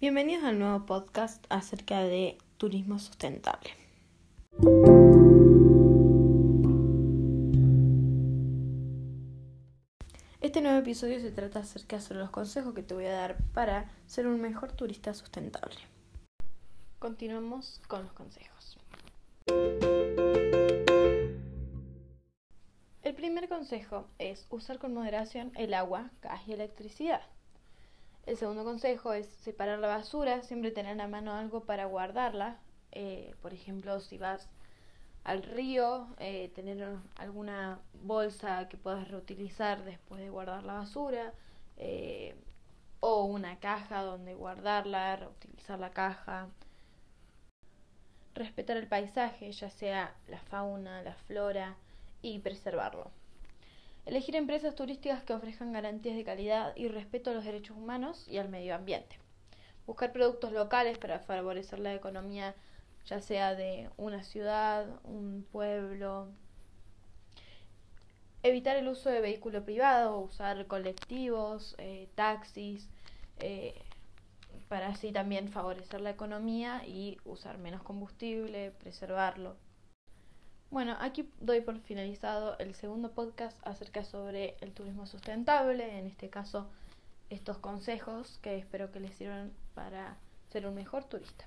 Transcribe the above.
Bienvenidos al nuevo podcast acerca de turismo sustentable. Este nuevo episodio se trata acerca de los consejos que te voy a dar para ser un mejor turista sustentable. Continuamos con los consejos. El primer consejo es usar con moderación el agua, gas y electricidad. El segundo consejo es separar la basura, siempre tener a mano algo para guardarla. Eh, por ejemplo, si vas al río, eh, tener alguna bolsa que puedas reutilizar después de guardar la basura. Eh, o una caja donde guardarla, reutilizar la caja. Respetar el paisaje, ya sea la fauna, la flora, y preservarlo. Elegir empresas turísticas que ofrezcan garantías de calidad y respeto a los derechos humanos y al medio ambiente. Buscar productos locales para favorecer la economía ya sea de una ciudad, un pueblo. Evitar el uso de vehículo privado, usar colectivos, eh, taxis, eh, para así también favorecer la economía y usar menos combustible, preservarlo. Bueno, aquí doy por finalizado el segundo podcast acerca sobre el turismo sustentable, en este caso estos consejos que espero que les sirvan para ser un mejor turista.